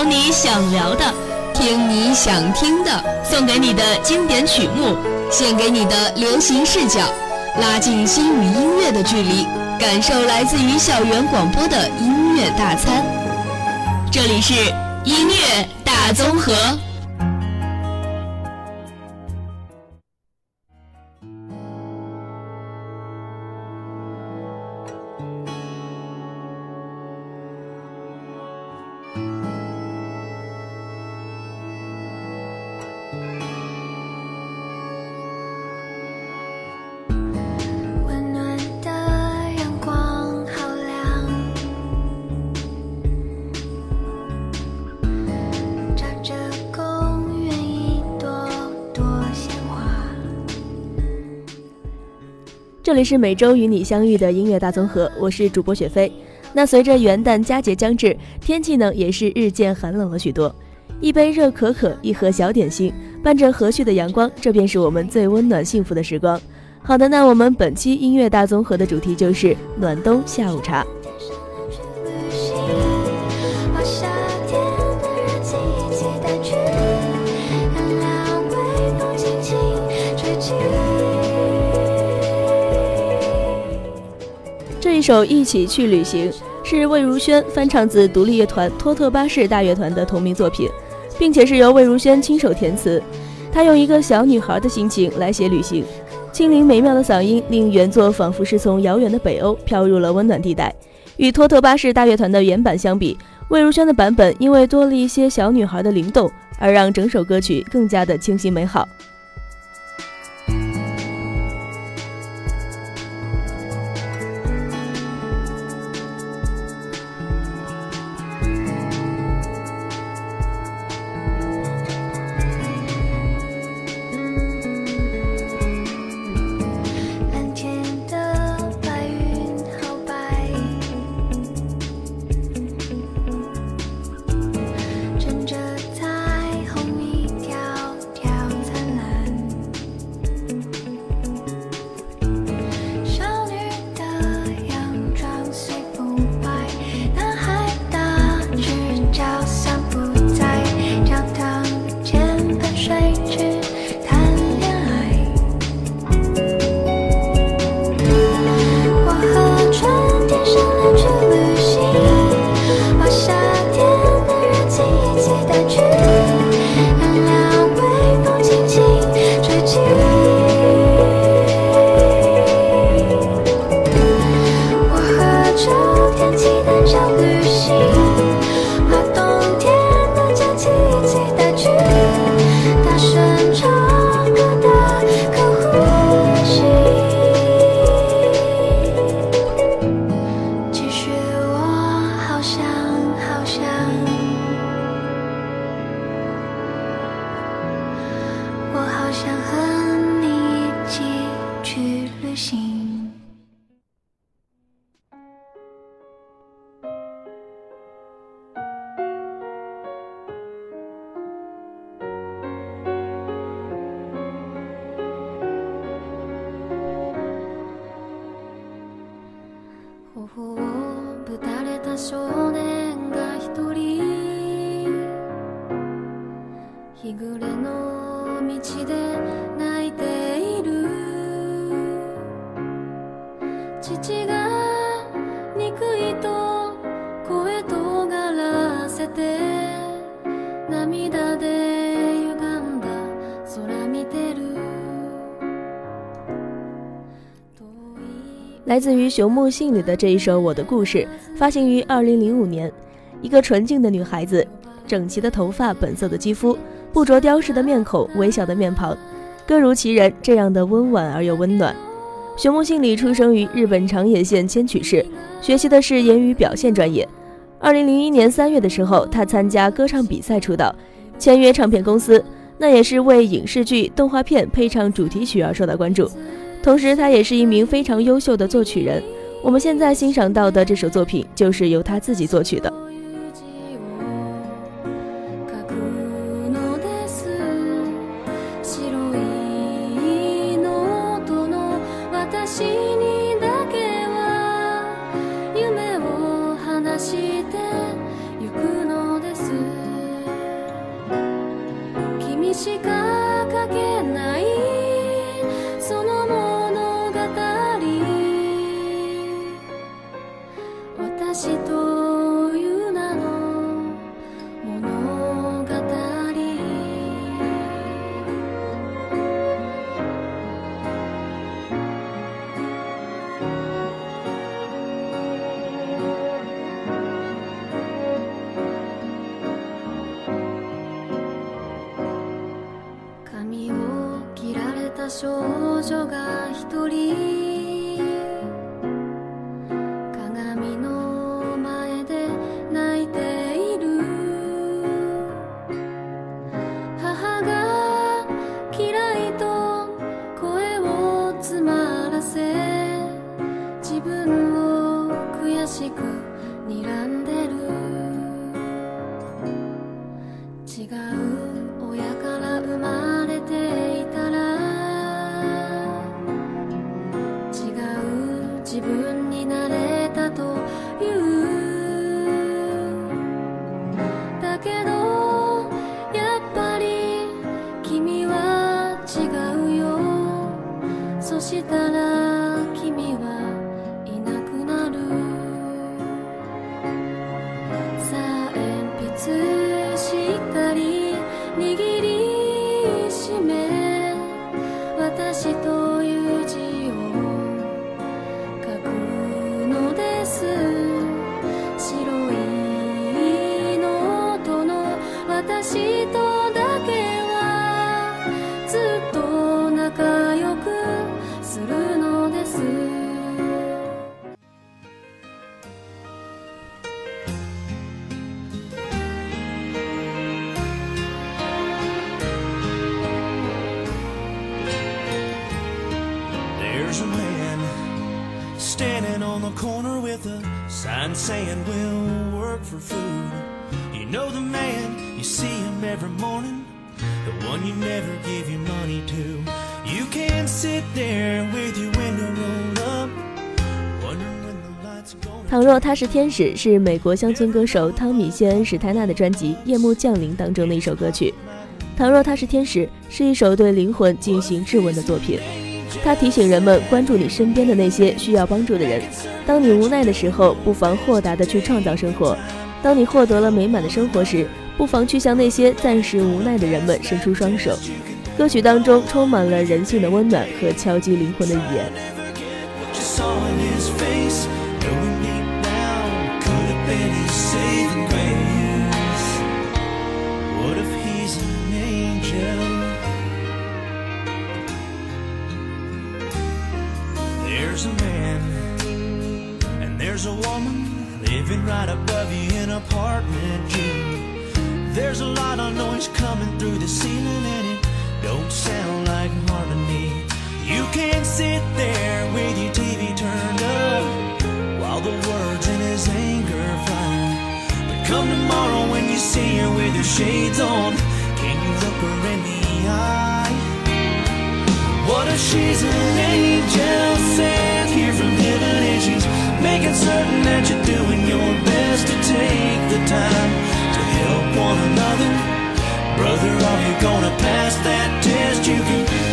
聊你想聊的，听你想听的，送给你的经典曲目，献给你的流行视角，拉近心与音乐的距离，感受来自于校园广播的音乐大餐。这里是音乐大综合。这里是每周与你相遇的音乐大综合，我是主播雪飞。那随着元旦佳节将至，天气呢也是日渐寒冷了许多。一杯热可可，一盒小点心，伴着和煦的阳光，这便是我们最温暖幸福的时光。好的，那我们本期音乐大综合的主题就是暖冬下午茶。一首《一起去旅行》是魏如萱翻唱自独立乐团托特巴士大乐团的同名作品，并且是由魏如萱亲手填词。她用一个小女孩的心情来写旅行，清灵美妙的嗓音令原作仿佛是从遥远的北欧飘入了温暖地带。与托特巴士大乐团的原版相比，魏如萱的版本因为多了一些小女孩的灵动，而让整首歌曲更加的清新美好。頬をぶたれた少年が一人。日暮れの道で来自于熊木杏里的这一首《我的故事》，发行于二零零五年。一个纯净的女孩子，整齐的头发，本色的肌肤，不着雕饰的面孔，微小的面庞，歌如其人，这样的温婉而又温暖。熊木杏里出生于日本长野县千曲市，学习的是言语表现专业。二零零一年三月的时候，她参加歌唱比赛出道，签约唱片公司，那也是为影视剧、动画片配唱主题曲而受到关注。同时，他也是一名非常优秀的作曲人。我们现在欣赏到的这首作品，就是由他自己作曲的。少女が一人 standing on the corner with a sign saying we'll work for food. You know the man, you see him every morning, the one you never give your money to. You can sit there with your window rolled up, wondering when the lights are gonna. 倘若他是天使是美国乡村歌手汤米·谢恩·史泰纳的专辑《夜幕降临》当中的一首歌曲。倘若他是天使是一首对灵魂进行质问的作品，它提醒人们关注你身边的那些需要帮助的人。当你无奈的时候，不妨豁达的去创造生活；当你获得了美满的生活时，不妨去向那些暂时无奈的人们伸出双手。歌曲当中充满了人性的温暖和敲击灵魂的语言。Saw in his face, knowing me now could have been his saving come tomorrow when you see her with her shades on, can you look her in the eye? What if she's an angel sent here from heaven and she's making certain that you're doing your best to take the time to help one another? Brother, are you gonna pass that test? You can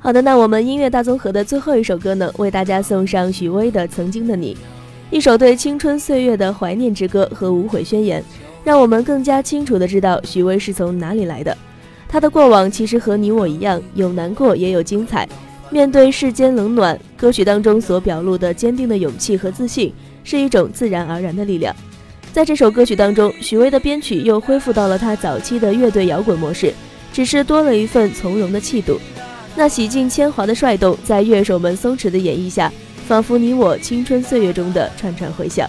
好的，那我们音乐大综合的最后一首歌呢，为大家送上许巍的《曾经的你》，一首对青春岁月的怀念之歌和无悔宣言，让我们更加清楚的知道许巍是从哪里来的。他的过往其实和你我一样，有难过也有精彩。面对世间冷暖，歌曲当中所表露的坚定的勇气和自信，是一种自然而然的力量。在这首歌曲当中，许巍的编曲又恢复到了他早期的乐队摇滚模式，只是多了一份从容的气度。那洗尽铅华的帅动，在乐手们松弛的演绎下，仿佛你我青春岁月中的串串回响。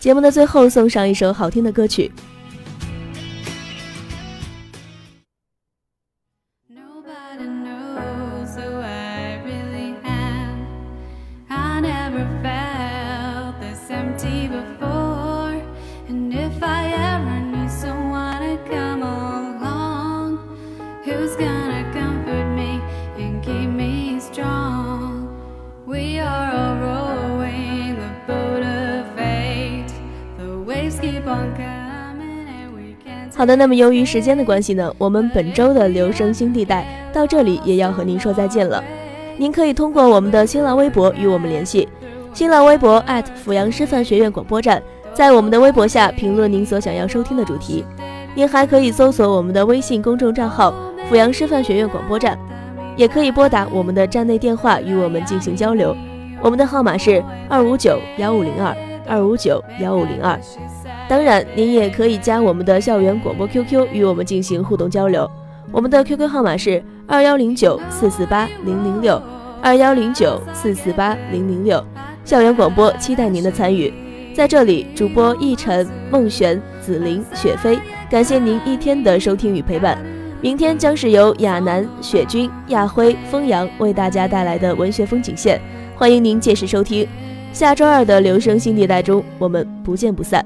节目的最后送上一首好听的歌曲。好的，那么由于时间的关系呢，我们本周的留声新地带到这里也要和您说再见了。您可以通过我们的新浪微博与我们联系，新浪微博阜阳师范学院广播站，在我们的微博下评论您所想要收听的主题。您还可以搜索我们的微信公众账号“阜阳师范学院广播站”，也可以拨打我们的站内电话与我们进行交流。我们的号码是二五九幺五零二二五九幺五零二。当然，您也可以加我们的校园广播 QQ 与我们进行互动交流。我们的 QQ 号码是二幺零九四四八零零六二幺零九四四八零零六。校园广播期待您的参与。在这里，主播奕晨、孟璇、紫菱、雪飞，感谢您一天的收听与陪伴。明天将是由亚楠、雪君、亚辉、风扬为大家带来的文学风景线，欢迎您届时收听。下周二的留声新地带中，我们不见不散。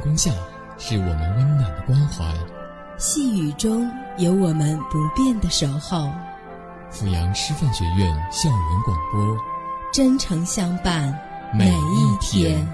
阳光下是我们温暖的关怀，细雨中有我们不变的守候，阜阳师范学院校园广播，真诚相伴每一天。